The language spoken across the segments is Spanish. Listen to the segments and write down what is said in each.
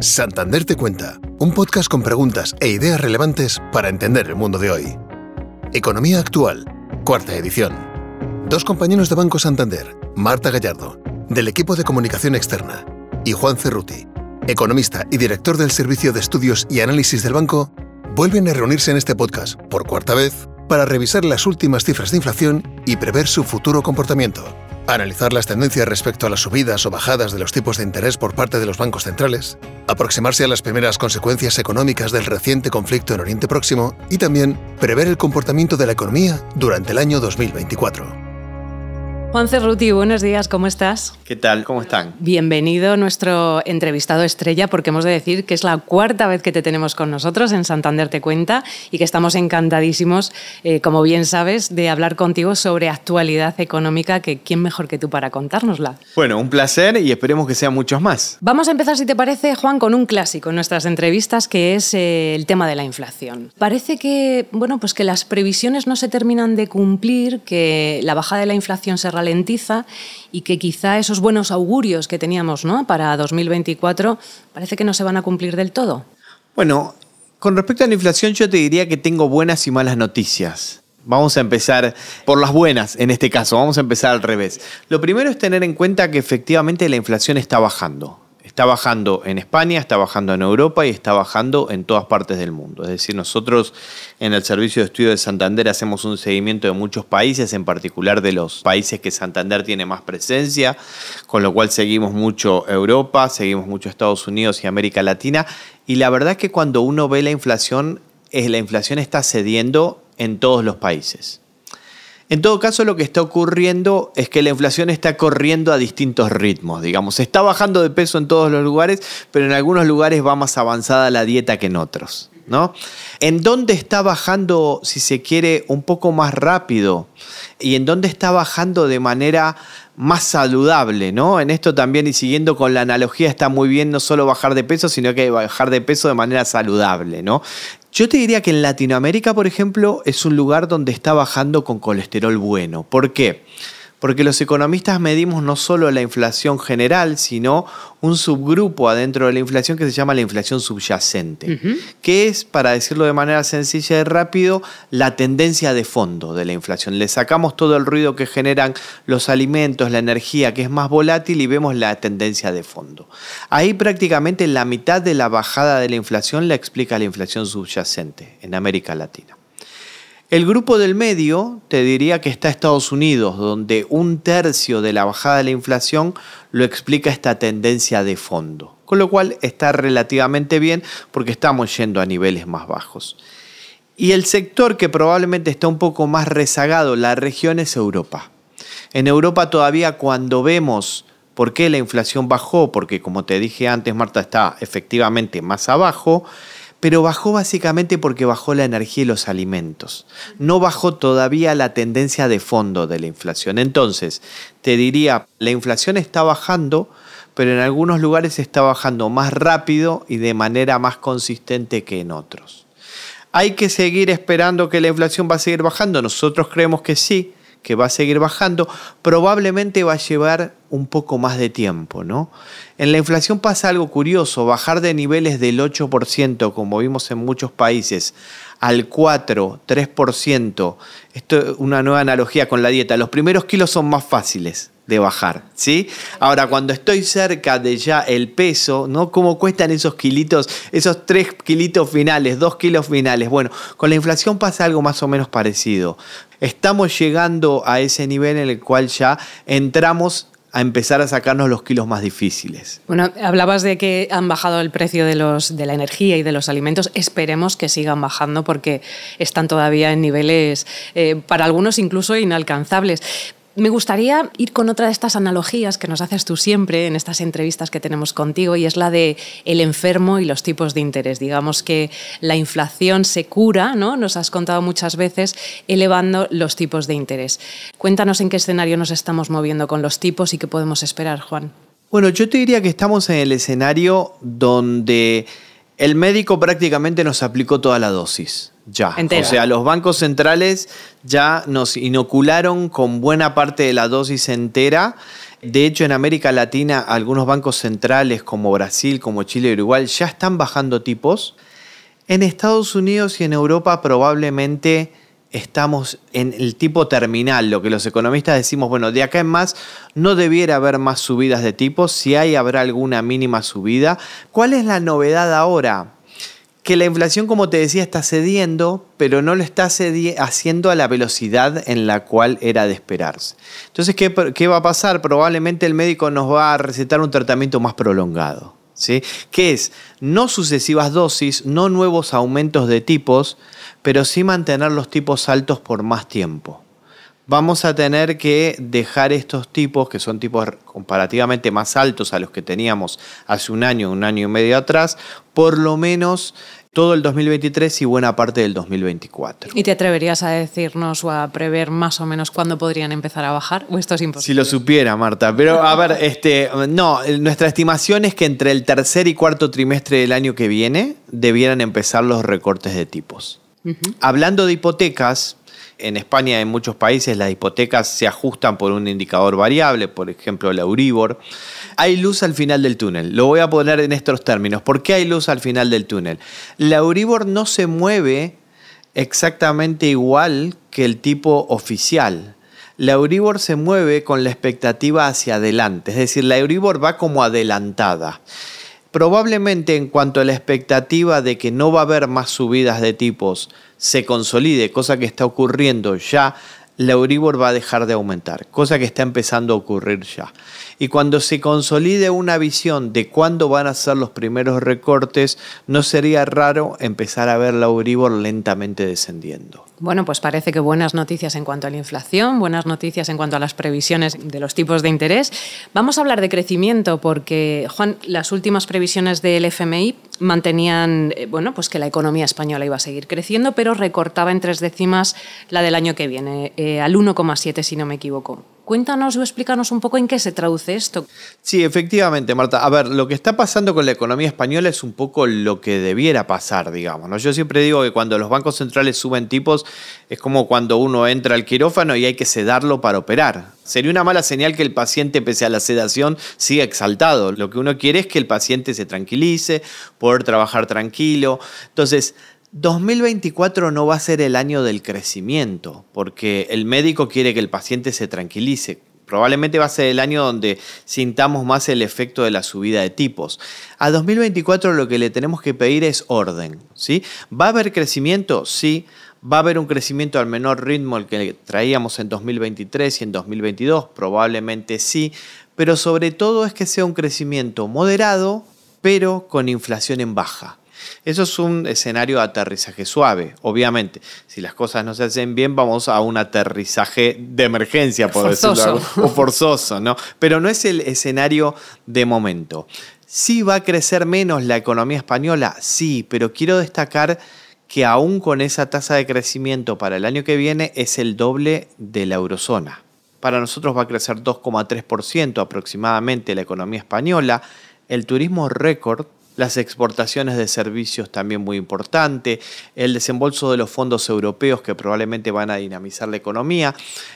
Santander te cuenta, un podcast con preguntas e ideas relevantes para entender el mundo de hoy. Economía actual, cuarta edición. Dos compañeros de Banco Santander, Marta Gallardo, del equipo de comunicación externa, y Juan Cerruti, economista y director del Servicio de Estudios y Análisis del banco, vuelven a reunirse en este podcast por cuarta vez para revisar las últimas cifras de inflación y prever su futuro comportamiento analizar las tendencias respecto a las subidas o bajadas de los tipos de interés por parte de los bancos centrales, aproximarse a las primeras consecuencias económicas del reciente conflicto en Oriente Próximo y también prever el comportamiento de la economía durante el año 2024. Juan Cerruti, buenos días, ¿cómo estás? ¿Qué tal? ¿Cómo están? Bienvenido nuestro entrevistado estrella, porque hemos de decir que es la cuarta vez que te tenemos con nosotros en Santander Te Cuenta y que estamos encantadísimos, eh, como bien sabes, de hablar contigo sobre actualidad económica, que quién mejor que tú para contárnosla. Bueno, un placer y esperemos que sean muchos más. Vamos a empezar, si te parece, Juan, con un clásico en nuestras entrevistas, que es eh, el tema de la inflación. Parece que, bueno, pues que las previsiones no se terminan de cumplir, que la bajada de la inflación se realiza y que quizá esos buenos augurios que teníamos ¿no? para 2024 parece que no se van a cumplir del todo. Bueno, con respecto a la inflación yo te diría que tengo buenas y malas noticias. Vamos a empezar por las buenas en este caso, vamos a empezar al revés. Lo primero es tener en cuenta que efectivamente la inflación está bajando. Está bajando en España, está bajando en Europa y está bajando en todas partes del mundo. Es decir, nosotros en el Servicio de Estudio de Santander hacemos un seguimiento de muchos países, en particular de los países que Santander tiene más presencia, con lo cual seguimos mucho Europa, seguimos mucho Estados Unidos y América Latina. Y la verdad es que cuando uno ve la inflación, la inflación está cediendo en todos los países. En todo caso, lo que está ocurriendo es que la inflación está corriendo a distintos ritmos, digamos. Está bajando de peso en todos los lugares, pero en algunos lugares va más avanzada la dieta que en otros. ¿no? En dónde está bajando, si se quiere, un poco más rápido y en dónde está bajando de manera más saludable, ¿no? En esto también y siguiendo con la analogía está muy bien no solo bajar de peso, sino que bajar de peso de manera saludable, ¿no? Yo te diría que en Latinoamérica, por ejemplo, es un lugar donde está bajando con colesterol bueno. ¿Por qué? Porque los economistas medimos no solo la inflación general, sino un subgrupo adentro de la inflación que se llama la inflación subyacente, que es, para decirlo de manera sencilla y rápido, la tendencia de fondo de la inflación. Le sacamos todo el ruido que generan los alimentos, la energía, que es más volátil, y vemos la tendencia de fondo. Ahí prácticamente la mitad de la bajada de la inflación la explica la inflación subyacente en América Latina. El grupo del medio te diría que está Estados Unidos, donde un tercio de la bajada de la inflación lo explica esta tendencia de fondo, con lo cual está relativamente bien porque estamos yendo a niveles más bajos. Y el sector que probablemente está un poco más rezagado, la región es Europa. En Europa todavía cuando vemos por qué la inflación bajó, porque como te dije antes, Marta está efectivamente más abajo, pero bajó básicamente porque bajó la energía y los alimentos. No bajó todavía la tendencia de fondo de la inflación. Entonces, te diría, la inflación está bajando, pero en algunos lugares está bajando más rápido y de manera más consistente que en otros. ¿Hay que seguir esperando que la inflación va a seguir bajando? Nosotros creemos que sí, que va a seguir bajando, probablemente va a llevar un poco más de tiempo, ¿no? En la inflación pasa algo curioso, bajar de niveles del 8%, como vimos en muchos países, al 4, 3%, esto es una nueva analogía con la dieta, los primeros kilos son más fáciles, de bajar, ¿sí? Ahora, cuando estoy cerca de ya el peso, ¿no? ¿Cómo cuestan esos kilitos, esos 3 kilitos finales, 2 kilos finales? Bueno, con la inflación pasa algo más o menos parecido. Estamos llegando a ese nivel en el cual ya entramos a empezar a sacarnos los kilos más difíciles. Bueno, hablabas de que han bajado el precio de, los, de la energía y de los alimentos. Esperemos que sigan bajando porque están todavía en niveles, eh, para algunos incluso inalcanzables. Me gustaría ir con otra de estas analogías que nos haces tú siempre en estas entrevistas que tenemos contigo y es la de el enfermo y los tipos de interés. Digamos que la inflación se cura, ¿no? Nos has contado muchas veces elevando los tipos de interés. Cuéntanos en qué escenario nos estamos moviendo con los tipos y qué podemos esperar, Juan. Bueno, yo te diría que estamos en el escenario donde el médico prácticamente nos aplicó toda la dosis. Ya. O sea, los bancos centrales ya nos inocularon con buena parte de la dosis entera. De hecho, en América Latina, algunos bancos centrales como Brasil, como Chile y Uruguay ya están bajando tipos. En Estados Unidos y en Europa probablemente estamos en el tipo terminal, lo que los economistas decimos, bueno, de acá en más no debiera haber más subidas de tipos, si hay habrá alguna mínima subida. ¿Cuál es la novedad ahora? Que la inflación, como te decía, está cediendo, pero no lo está haciendo a la velocidad en la cual era de esperarse. Entonces, ¿qué, ¿qué va a pasar? Probablemente el médico nos va a recetar un tratamiento más prolongado. ¿Sí? que es no sucesivas dosis, no nuevos aumentos de tipos, pero sí mantener los tipos altos por más tiempo. Vamos a tener que dejar estos tipos, que son tipos comparativamente más altos a los que teníamos hace un año, un año y medio atrás, por lo menos todo el 2023 y buena parte del 2024. ¿Y te atreverías a decirnos o a prever más o menos cuándo podrían empezar a bajar? ¿O esto es imposible? Si lo supiera, Marta. Pero a ver, este, no, nuestra estimación es que entre el tercer y cuarto trimestre del año que viene debieran empezar los recortes de tipos. Hablando de hipotecas, en España en muchos países las hipotecas se ajustan por un indicador variable, por ejemplo el Euribor. Hay luz al final del túnel. Lo voy a poner en estos términos. ¿Por qué hay luz al final del túnel? La Euribor no se mueve exactamente igual que el tipo oficial. La Euribor se mueve con la expectativa hacia adelante, es decir, la Euribor va como adelantada. Probablemente en cuanto a la expectativa de que no va a haber más subidas de tipos se consolide, cosa que está ocurriendo ya, la Euribor va a dejar de aumentar, cosa que está empezando a ocurrir ya. Y cuando se consolide una visión de cuándo van a ser los primeros recortes, no sería raro empezar a ver la Euribor lentamente descendiendo. Bueno, pues parece que buenas noticias en cuanto a la inflación, buenas noticias en cuanto a las previsiones de los tipos de interés. Vamos a hablar de crecimiento porque, Juan, las últimas previsiones del FMI mantenían, eh, bueno, pues que la economía española iba a seguir creciendo, pero recortaba en tres décimas la del año que viene, eh, al 1,7 si no me equivoco. Cuéntanos o explícanos un poco en qué se traduce esto. Sí, efectivamente, Marta. A ver, lo que está pasando con la economía española es un poco lo que debiera pasar, digamos. ¿no? Yo siempre digo que cuando los bancos centrales suben tipos es como cuando uno entra al quirófano y hay que sedarlo para operar. Sería una mala señal que el paciente, pese a la sedación, siga exaltado. Lo que uno quiere es que el paciente se tranquilice, poder trabajar tranquilo. Entonces, 2024 no va a ser el año del crecimiento, porque el médico quiere que el paciente se tranquilice. Probablemente va a ser el año donde sintamos más el efecto de la subida de tipos. A 2024 lo que le tenemos que pedir es orden. ¿sí? ¿Va a haber crecimiento? Sí. ¿Va a haber un crecimiento al menor ritmo el que traíamos en 2023 y en 2022? Probablemente sí. Pero sobre todo es que sea un crecimiento moderado, pero con inflación en baja. Eso es un escenario de aterrizaje suave, obviamente. Si las cosas no se hacen bien, vamos a un aterrizaje de emergencia, por decirlo o forzoso, ¿no? Pero no es el escenario de momento. ¿Sí va a crecer menos la economía española? Sí, pero quiero destacar que aún con esa tasa de crecimiento para el año que viene es el doble de la eurozona. Para nosotros va a crecer 2,3% aproximadamente la economía española. El turismo récord las exportaciones de servicios también muy importante, el desembolso de los fondos europeos que probablemente van a dinamizar la economía,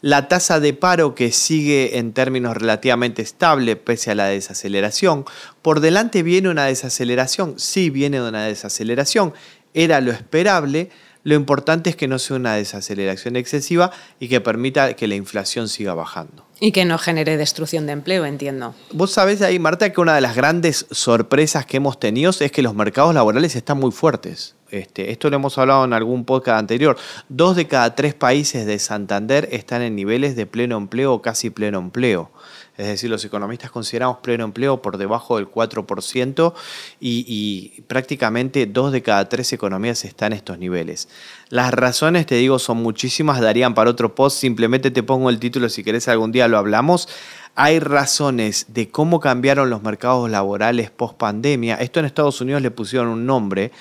la tasa de paro que sigue en términos relativamente estable pese a la desaceleración. Por delante viene una desaceleración, sí viene una desaceleración, era lo esperable, lo importante es que no sea una desaceleración excesiva y que permita que la inflación siga bajando. Y que no genere destrucción de empleo, entiendo. Vos sabés ahí, Marta, que una de las grandes sorpresas que hemos tenido es que los mercados laborales están muy fuertes. Este, esto lo hemos hablado en algún podcast anterior. Dos de cada tres países de Santander están en niveles de pleno empleo o casi pleno empleo es decir, los economistas consideramos pleno empleo por debajo del 4% y, y, prácticamente dos de cada tres economías están en estos niveles. Las razones, te digo, son muchísimas, darían para otro post, simplemente te pongo el título si querés algún día lo hablamos. Hay razones de cómo cambiaron los mercados laborales post pandemia. Esto en Estados Unidos le pusieron un nombre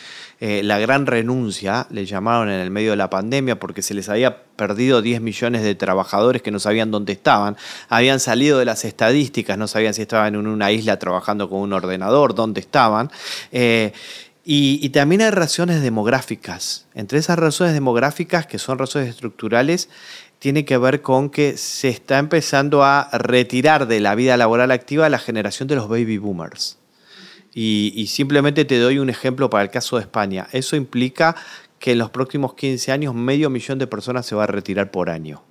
eh, la gran renuncia, le llamaron en el medio de la pandemia, porque se les había perdido 10 millones de trabajadores que no sabían dónde estaban, habían salido de las estadísticas, no sabían si estaban en una isla trabajando con un ordenador, dónde estaban. Eh, y, también hay razones demográficas. Entre esas razones demográficas, que son razones estructurales, tiene que ver con que se está empezando a retirar de la vida laboral activa la generación de los baby boomers. Y, y, simplemente te doy un ejemplo para el caso de España. Eso implica que en los próximos 15 años medio millón de personas se va a retirar por año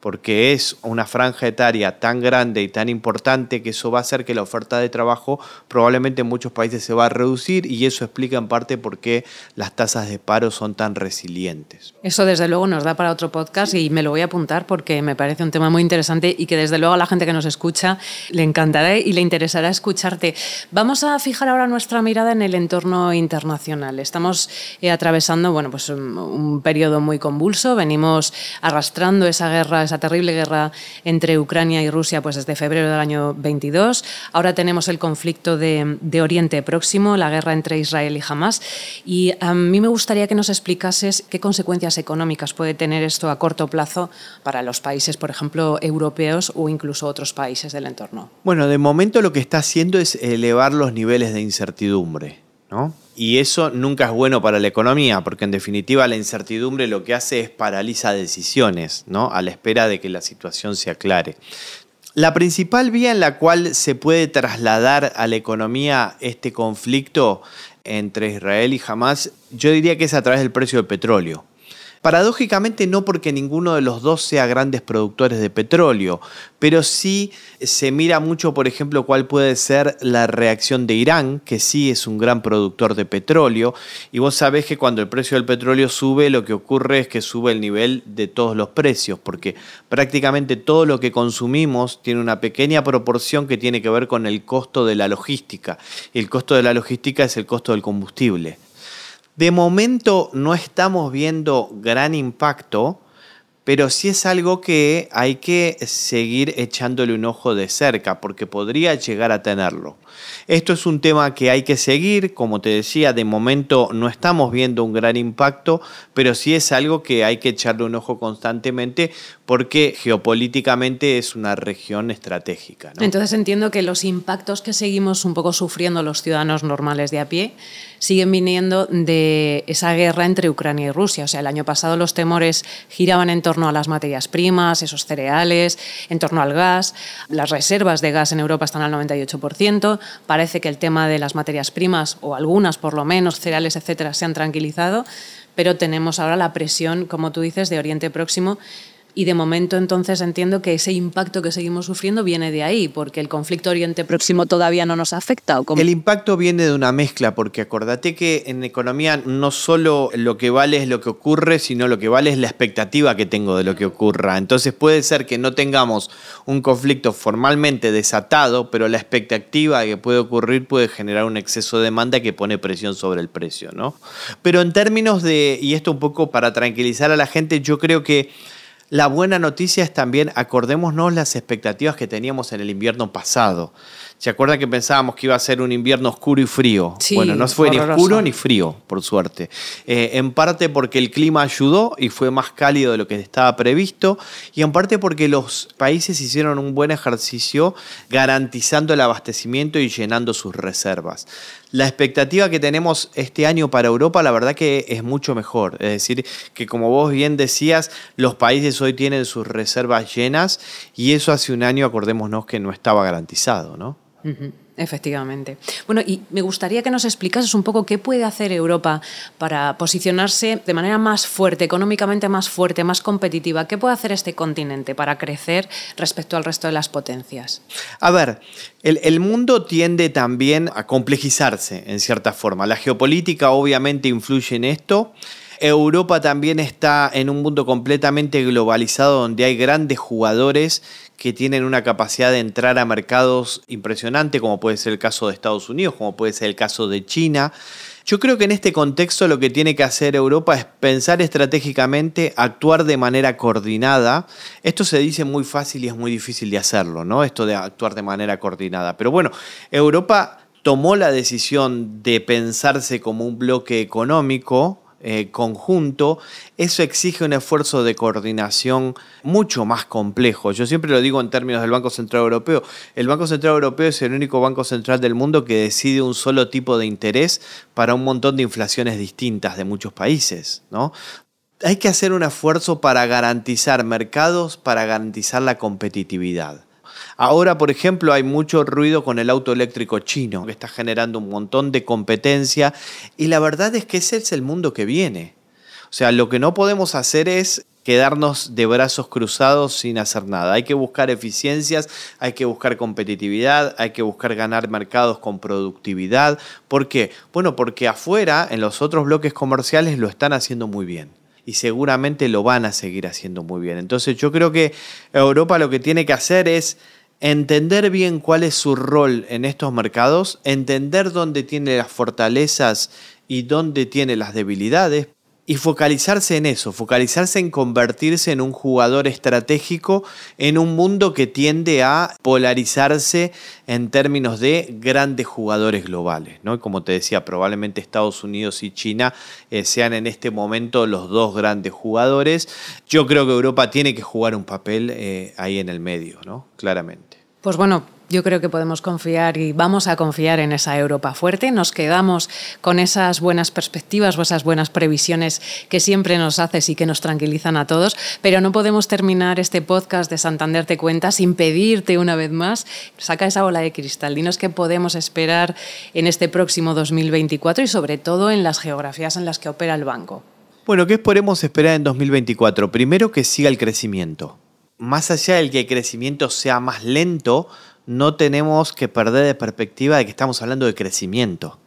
porque es una franja etaria tan grande y tan importante que eso va a hacer que la oferta de trabajo probablemente en muchos países se va a reducir y eso explica en parte por qué las tasas de paro son tan resilientes. Eso desde luego nos da para otro podcast y me lo voy a apuntar porque me parece un tema muy interesante y que desde luego a la gente que nos escucha le encantará y le interesará escucharte. Vamos a fijar ahora nuestra mirada en el entorno internacional. Estamos eh, atravesando bueno, pues un, un periodo muy convulso, venimos arrastrando esa guerra esa terrible guerra entre Ucrania y Rusia pues desde febrero del año 22. Ahora tenemos el conflicto de, Oriente Próximo, la guerra entre Israel y Hamas. Y a mí me gustaría que nos explicases qué consecuencias económicas puede tener esto a corto plazo para los países, por ejemplo, europeos o incluso otros países del entorno. Bueno, de momento lo que está haciendo es elevar los niveles de incertidumbre. ¿no? Y eso nunca es bueno para la economía, porque en definitiva la incertidumbre lo que hace es paraliza decisiones, ¿no? A la espera de que la situación se aclare. La principal vía en la cual se puede trasladar a la economía este conflicto entre Israel y Hamas, yo diría que es a través del precio del petróleo. Paradójicamente no porque ninguno de los dos sea grandes productores de petróleo, pero sí se mira mucho, por ejemplo, cuál puede ser la reacción de Irán, que sí es un gran productor de petróleo, y vos sabés que cuando el precio del petróleo sube, lo que ocurre es que sube el nivel de todos los precios, porque prácticamente todo lo que consumimos tiene una pequeña proporción que tiene que ver con el costo de la logística. El costo de la logística es el costo del combustible. De momento no estamos viendo gran impacto, pero sí es algo que hay que seguir echándole un ojo de cerca, porque podría llegar a tenerlo. Esto es un tema que hay que seguir, como te decía, de momento no estamos viendo un gran impacto, pero sí es algo que hay que echarle un ojo constantemente porque geopolíticamente es una región estratégica. Entonces entiendo que los impactos que seguimos un poco sufriendo los ciudadanos normales de a pie siguen viniendo de esa guerra entre Ucrania y Rusia. O sea, el año pasado los temores giraban en torno a las materias primas, esos cereales, en torno al gas. Las reservas de gas en Europa están al 98%. Parece que el tema de las materias primas, o algunas por lo menos, cereales, etcétera, se han tranquilizado, pero tenemos ahora la presión, como tú dices, de Oriente Próximo y de momento entonces entiendo que ese impacto que seguimos sufriendo viene de ahí, porque el conflicto Oriente Próximo todavía no nos afecta. ¿o El impacto viene de una mezcla, porque acordate que en economía no solo lo que vale es lo que ocurre, sino lo que vale es la expectativa que tengo de lo que ocurra. Entonces puede ser que no tengamos un conflicto formalmente desatado, pero la expectativa que puede ocurrir puede generar un exceso de demanda que pone presión sobre el precio, ¿no? Pero en términos de, y esto un poco para tranquilizar a la gente, yo creo que la buena noticia es también, acordémonos las expectativas que teníamos en el invierno pasado. ¿Se acuerdan que pensábamos que iba a ser un invierno oscuro y frío? bueno, no fue ni oscuro ni frío, por suerte. Eh, en parte porque el clima ayudó y fue más cálido de lo que estaba previsto, y en parte porque los países hicieron un buen ejercicio garantizando el abastecimiento y llenando sus reservas. La expectativa que tenemos este año para Europa, la verdad que es mucho mejor. Es decir, que como vos bien decías, los países hoy tienen sus reservas llenas y eso hace un año, acordémonos que no estaba garantizado, ¿no? Efectivamente. Bueno, y me gustaría que nos explicases un poco qué puede hacer Europa para posicionarse de manera más fuerte, económicamente más fuerte, más competitiva. ¿Qué puede hacer este continente para crecer respecto al resto de las potencias? A ver, el, el mundo tiende también a complejizarse en cierta forma. La geopolítica obviamente influye en esto. Europa también está en un mundo completamente globalizado donde hay grandes jugadores que tienen una capacidad de entrar a mercados impresionante, como puede ser el caso de Estados Unidos, como puede ser el caso de China. Yo creo que en este contexto lo que tiene que hacer Europa es pensar estratégicamente, actuar de manera coordinada. Esto se dice muy fácil y es muy difícil de hacerlo, ¿no? Esto de actuar de manera coordinada. Pero bueno, Europa tomó la decisión de pensarse como un bloque económico, eh, conjunto, eso exige un esfuerzo de coordinación mucho más complejo. Yo siempre lo digo en términos del Banco Central Europeo. El Banco Central Europeo es el único banco central del mundo que decide un solo tipo de interés para un montón de inflaciones distintas de muchos países. ¿no? hay que hacer un esfuerzo para garantizar mercados, para garantizar la competitividad. Ahora, por ejemplo, hay mucho ruido con el auto eléctrico chino, que está generando un montón de competencia, y la verdad es que ese es el mundo que viene. O sea, lo que no podemos hacer es quedarnos de brazos cruzados sin hacer nada. Hay que buscar eficiencias, hay que buscar competitividad, hay que buscar ganar mercados con productividad. ¿Por qué? Bueno, porque afuera, en los otros bloques comerciales, lo están haciendo muy bien y seguramente lo van a seguir haciendo muy bien. Entonces yo creo que Europa lo que tiene que hacer es entender bien cuál es su rol en estos mercados, entender dónde tiene las fortalezas y dónde tiene las debilidades, y focalizarse en eso, focalizarse en convertirse en un jugador estratégico en un mundo que tiende a polarizarse en términos de grandes jugadores globales. ¿no? Como te decía, probablemente Estados Unidos y China eh, sean en este momento los dos grandes jugadores. Yo creo que Europa tiene que jugar un papel eh, ahí en el medio, ¿no? claramente. Pues bueno, yo creo que podemos confiar y vamos a confiar en esa Europa fuerte. Nos quedamos con esas buenas perspectivas o esas buenas previsiones que siempre nos haces y que nos tranquilizan a todos, pero no podemos terminar este podcast de Santander Te Cuenta sin pedirte una vez más, saca esa bola de cristal, dinos qué podemos esperar en este próximo 2024 y sobre todo en las geografías en las que opera el banco. Bueno, ¿qué podemos esperar en 2024? Primero que siga el crecimiento. Más allá del que el crecimiento sea más lento, no tenemos que perder de perspectiva de que estamos hablando de crecimiento,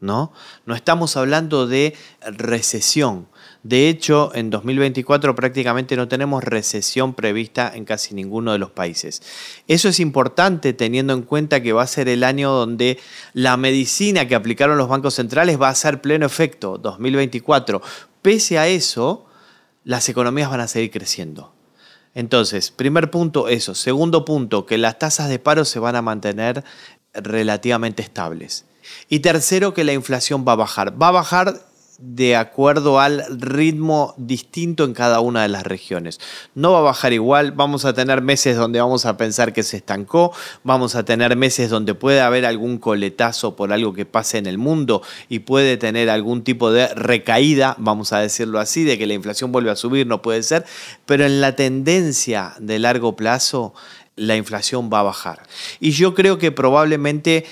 ¿no? No estamos hablando de recesión. De hecho, en 2024 prácticamente no tenemos recesión prevista en casi ninguno de los países. Eso es importante teniendo en cuenta que va a ser el año donde la medicina que aplicaron los bancos centrales va a ser pleno efecto, 2024. Pese a eso, las economías van a seguir creciendo. Entonces, primer punto, eso. Segundo punto, que las tasas de paro se van a mantener relativamente estables. Y tercero, que la inflación va a bajar. Va a bajar de acuerdo al ritmo distinto en cada una de las regiones. No va a bajar igual, vamos a tener meses donde vamos a pensar que se estancó, vamos a tener meses donde puede haber algún coletazo por algo que pase en el mundo y puede tener algún tipo de recaída, vamos a decirlo así, de que la inflación vuelve a subir, no puede ser, pero en la tendencia de largo plazo la inflación va a bajar. Y yo creo que probablemente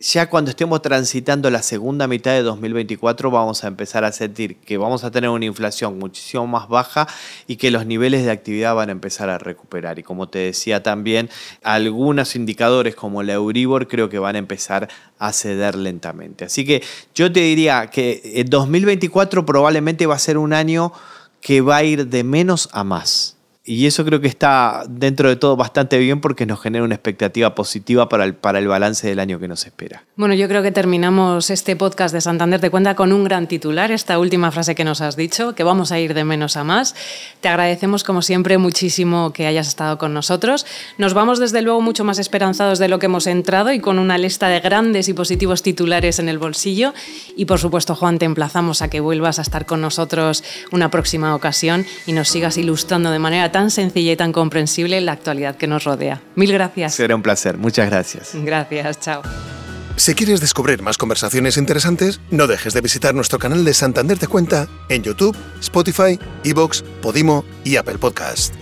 ya cuando estemos transitando la segunda mitad de 2024 vamos a empezar a sentir que vamos a tener una inflación muchísimo más baja y que los niveles de actividad van a empezar a recuperar. Y como te decía también, algunos indicadores como la Euribor creo que van a empezar a ceder lentamente. Así que yo te diría que 2024 probablemente va a ser un año que va a ir de menos a más. Y eso creo que está dentro de todo bastante bien porque nos genera una expectativa positiva para el, para el balance del año que nos espera. Bueno, yo creo que terminamos este podcast de Santander Te Cuenta con un gran titular, esta última frase que nos has dicho, que vamos a ir de menos a más. Te agradecemos como siempre muchísimo que hayas estado con nosotros. Nos vamos desde luego mucho más esperanzados de lo que hemos entrado y con una lista de grandes y positivos titulares en el bolsillo. Y por supuesto, Juan, te emplazamos a que vuelvas a estar con nosotros una próxima ocasión y nos sigas ilustrando de manera tan sencilla y tan comprensible la actualidad que nos rodea. Mil gracias. Será un placer. Muchas gracias. Gracias. Chao. Si quieres descubrir más conversaciones interesantes, no dejes de visitar nuestro canal de Santander Te Cuenta en YouTube, Spotify, Evox, Podimo y Apple Podcast.